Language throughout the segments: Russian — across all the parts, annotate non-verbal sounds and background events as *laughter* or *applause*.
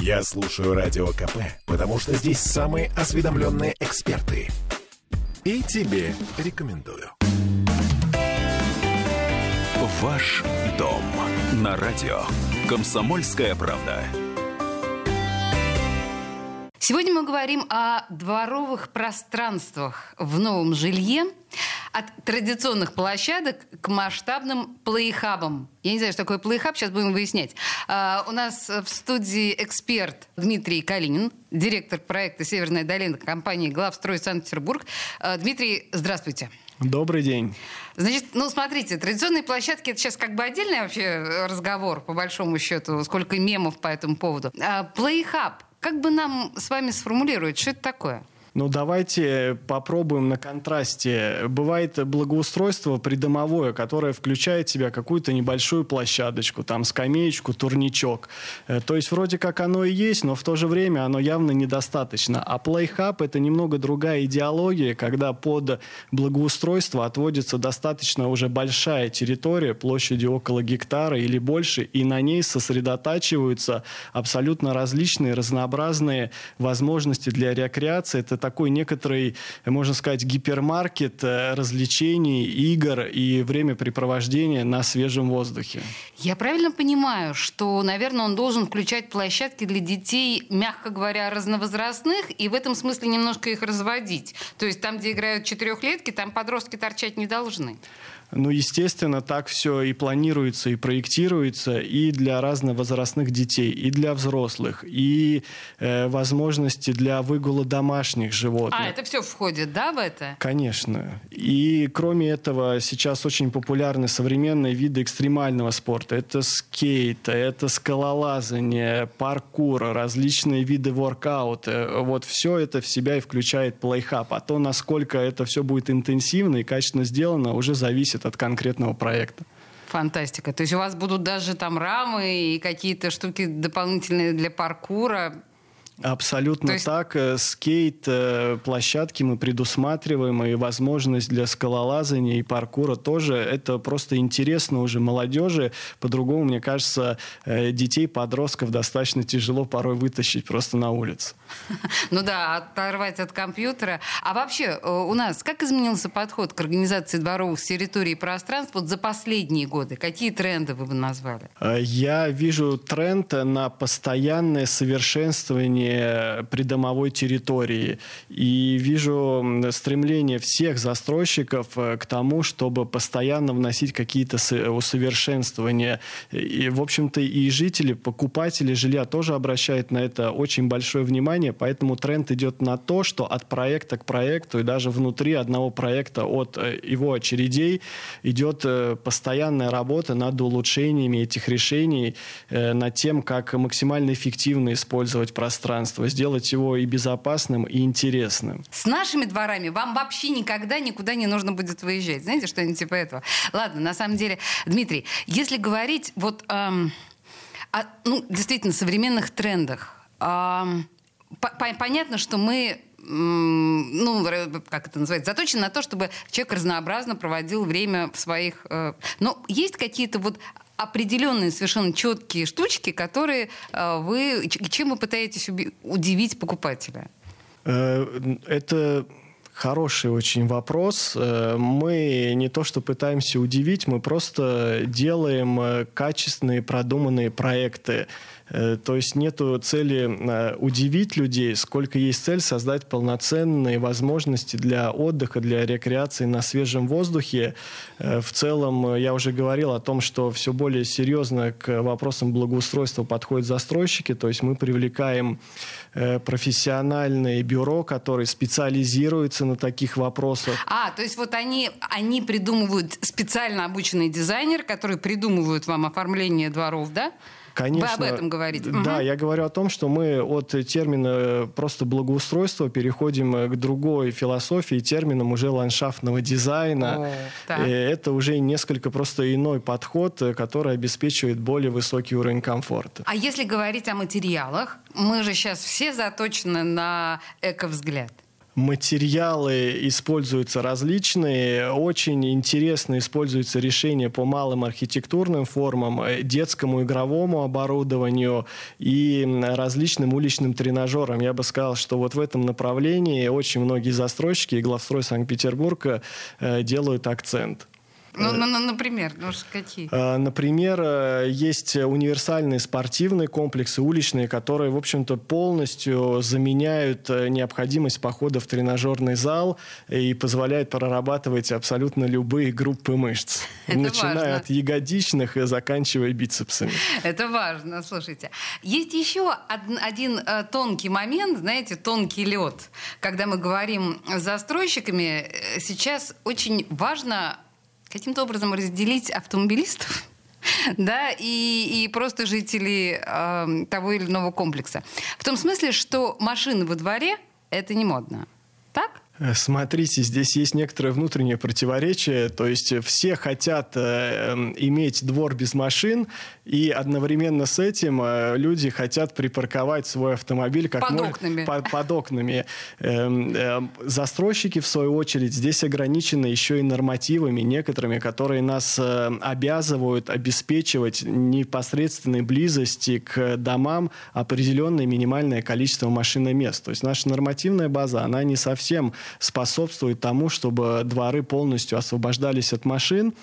Я слушаю Радио КП, потому что здесь самые осведомленные эксперты. И тебе рекомендую. Ваш дом на радио. Комсомольская правда. Сегодня мы говорим о дворовых пространствах в новом жилье, от традиционных площадок к масштабным плейхабам. Я не знаю, что такое плейхаб, сейчас будем выяснять. А, у нас в студии эксперт Дмитрий Калинин, директор проекта «Северная долина» компании «Главстрой Санкт-Петербург». А, Дмитрий, здравствуйте. Добрый день. Значит, ну смотрите, традиционные площадки это сейчас как бы отдельный вообще разговор, по большому счету, сколько мемов по этому поводу. А, плейхаб, как бы нам с вами сформулировать, что это такое? Ну, давайте попробуем на контрасте. Бывает благоустройство придомовое, которое включает в себя какую-то небольшую площадочку, там скамеечку, турничок. Э, то есть вроде как оно и есть, но в то же время оно явно недостаточно. А Playhub — это немного другая идеология, когда под благоустройство отводится достаточно уже большая территория площадью около гектара или больше, и на ней сосредотачиваются абсолютно различные, разнообразные возможности для рекреации. Это такой некоторый, можно сказать, гипермаркет э, развлечений, игр и времяпрепровождения на свежем воздухе. Я правильно понимаю, что, наверное, он должен включать площадки для детей, мягко говоря, разновозрастных, и в этом смысле немножко их разводить. То есть там, где играют четырехлетки, там подростки торчать не должны. Ну, естественно, так все и планируется, и проектируется и для разновозрастных детей, и для взрослых, и э, возможности для выгула домашних животных. А, это все входит, да, в это? Конечно. И кроме этого, сейчас очень популярны современные виды экстремального спорта. Это скейт, это скалолазание, паркур, различные виды воркаута. Вот все это в себя и включает плейхаб. А то, насколько это все будет интенсивно и качественно сделано, уже зависит зависит от конкретного проекта. Фантастика. То есть у вас будут даже там рамы и какие-то штуки дополнительные для паркура. Абсолютно есть... так. Э, скейт э, площадки мы предусматриваем, и возможность для скалолазания и паркура тоже. Это просто интересно уже молодежи. По-другому, мне кажется, э, детей, подростков достаточно тяжело порой вытащить просто на улицу. *laughs* Ну да, оторвать от компьютера. А вообще у нас как изменился подход к организации дворовых территорий и пространств вот за последние годы? Какие тренды вы бы назвали? Я вижу тренд на постоянное совершенствование плане придомовой территории. И вижу стремление всех застройщиков э, к тому, чтобы постоянно вносить какие-то усовершенствования. И, в общем-то, и жители, покупатели жилья тоже обращают на это очень большое внимание, поэтому тренд идет на то, что от проекта к проекту и даже внутри одного проекта от э, его очередей идет э, постоянная работа над улучшениями этих решений, над тем, как максимально эффективно использовать пространство пространство, сделать его и безопасным, и интересным. С нашими дворами вам вообще никогда никуда не нужно будет выезжать. Знаете, что-нибудь типа этого? Ладно, на самом деле, Дмитрий, если говорить вот эм, о, ну, действительно, современных трендах, эм, по понятно, что мы ну, как это называется, заточен на то, чтобы человек разнообразно проводил время в своих... Э, но есть какие-то вот определенные совершенно четкие штучки, которые э, вы, чем вы пытаетесь удивить покупателя? Э, это Хороший очень вопрос. Э, мы не то что пытаемся удивить, мы просто делаем качественные, продуманные проекты. Э, то есть нету цели э, удивить людей, сколько есть цель создать полноценные возможности для отдыха, для рекреации на свежем воздухе. Э, в целом, я уже говорил о том, что все более серьезно к вопросам благоустройства подходят застройщики, то есть мы привлекаем профессиональное бюро, которое специализируется на таких вопросах. А, то есть вот они, они придумывают специально обученный дизайнер, который придумывают вам оформление дворов, да? Конечно. Вы об этом говорите. Да, угу. я говорю о том, что мы от термина просто благоустройства переходим к другой философии, терминам уже ландшафтного дизайна. О, И это уже несколько просто иной подход, который обеспечивает более высокий уровень комфорта. А если говорить о материалах, мы же сейчас все заточены на эко-взгляд. Материалы используются различные. Очень интересно используются решения по малым архитектурным формам, э, детскому игровому оборудованию и различным уличным тренажерам. Я бы сказал, что вот в этом направлении очень многие застройщики и главстрой Санкт-Петербурга э, делают акцент. Ну, ну, ну, например, ну, какие? А, например, э, есть универсальные спортивные комплексы, уличные, которые, в общем-то, полностью заменяют э, необходимость похода в тренажерный зал и позволяют прорабатывать абсолютно любые группы мышц. *laughs* Это начиная важно. от ягодичных и заканчивая бицепсами. Это важно, слушайте. Есть еще од- один э, тонкий момент, знаете, тонкий лед. Когда мы говорим с застройщиками, сейчас очень важно каким-то образом разделить автомобилистов *laughs* да, и, и просто жителей э, того или иного комплекса. В том смысле, что машины во дворе – это не модно. Так? Э, Смотрите, здесь есть некоторое внутреннее противоречие. То есть все хотят э, эм, иметь двор без машин, и одновременно с этим э, люди хотят припарковать свой автомобиль как Под мой- окнами. по- под окнами. Эм, эм, застройщики, в свою очередь, здесь ограничены еще и нормативами некоторыми, которые нас э, обязывают обеспечивать непосредственной близости к домам определенное минимальное количество машиномест. То есть наша нормативная база, она не совсем способствует тому, чтобы дворы полностью освобождались от машин.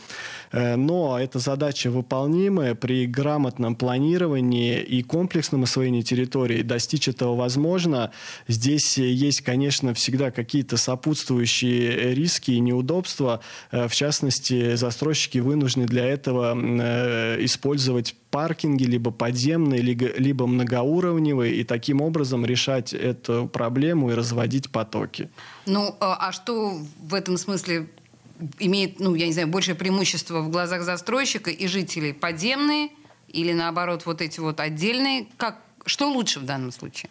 Э, Но эта задача выполнимая при грамотном планировании и комплексном освоении территории. Достичь этого возможно. Здесь есть, конечно, всегда какие-то сопутствующие риски и неудобства. Э, В частности, застройщики вынуждены для этого э, использовать паркинги, либо подземные, либо либо многоуровневые, и таким образом решать эту проблему и разводить потоки. Ну, а а что в этом смысле имеет, ну, я не знаю, большее преимущество в глазах застройщика и жителей? Подземные или, наоборот, вот эти вот отдельные? Как, что лучше в данном случае?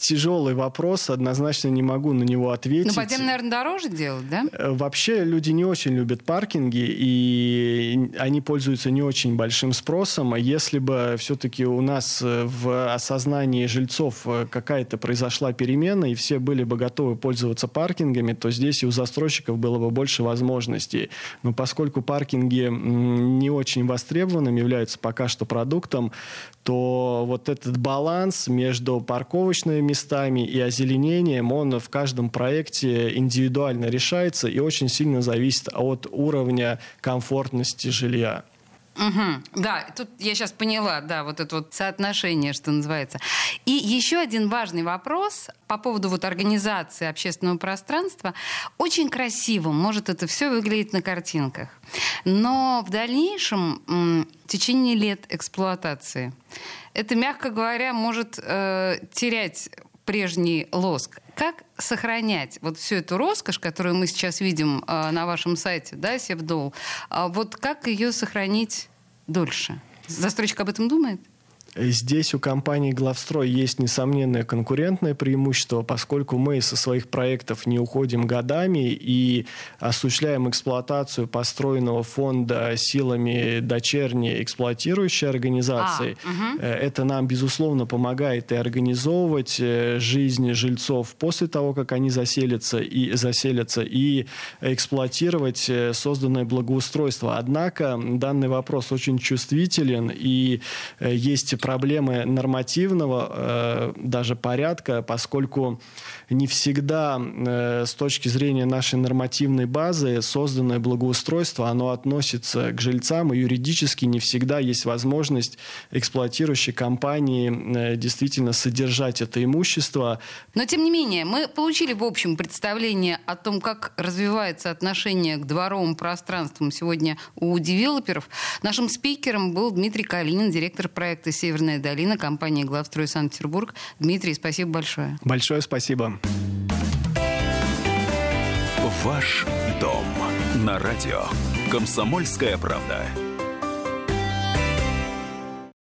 Тяжелый вопрос, однозначно не могу на него ответить. Ну, подземные, наверное, дороже делать, да? Э, Вообще люди не очень любят паркинги, и они пользуются не очень большим спросом. А Если бы все-таки у нас э, в осознании жильцов э, какая-то произошла перемена, и все были бы готовы пользоваться паркингами, то здесь и у застройщиков было бы больше возможностей. Но поскольку паркинги не очень востребованным являются пока что продуктом, то вот этот баланс между парковочными местами и озеленением, он в каждом проекте индивидуально решается и очень сильно зависит от уровня комфортности жилья. Мгм. Да, тут я сейчас поняла, да, вот это вот соотношение, что называется. И еще один важный вопрос по поводу вот организации общественного пространства. Очень красиво может это все выглядеть на картинках. Но в дальнейшем, в течение лет эксплуатации, это, мягко говоря, может э, терять прежний лоск. Как сохранять вот всю эту роскошь, которую мы сейчас видим э, на вашем сайте, да, Севдол, а вот как ее сохранить дольше? Застройщик об этом думает? Здесь у компании «Главстрой» есть несомненное конкурентное преимущество, поскольку мы со своих проектов не уходим годами и осуществляем эксплуатацию построенного фонда силами дочерней эксплуатирующей организации. А, Э, Это нам, безусловно, помогает и организовывать э, жизнь жильцов после того, как они заселятся и заселятся, и эксплуатировать э, созданное благоустройство. Однако данный вопрос очень чувствителен, и есть проблемы нормативного э, даже порядка, поскольку не всегда э, с точки зрения нашей нормативной базы созданное благоустройство, оно относится к жильцам, и юридически не всегда есть возможность эксплуатирующей компании э, действительно содержать это имущество. Но, тем не менее, мы получили в общем представление о том, как развивается отношение к дворовым пространствам сегодня у девелоперов. Нашим спикером был Дмитрий Калинин, директор проекта «Северная долина» компании «Главстрой Санкт-Петербург». Дмитрий, спасибо большое. Большое спасибо. Ваш дом на радио. Комсомольская правда.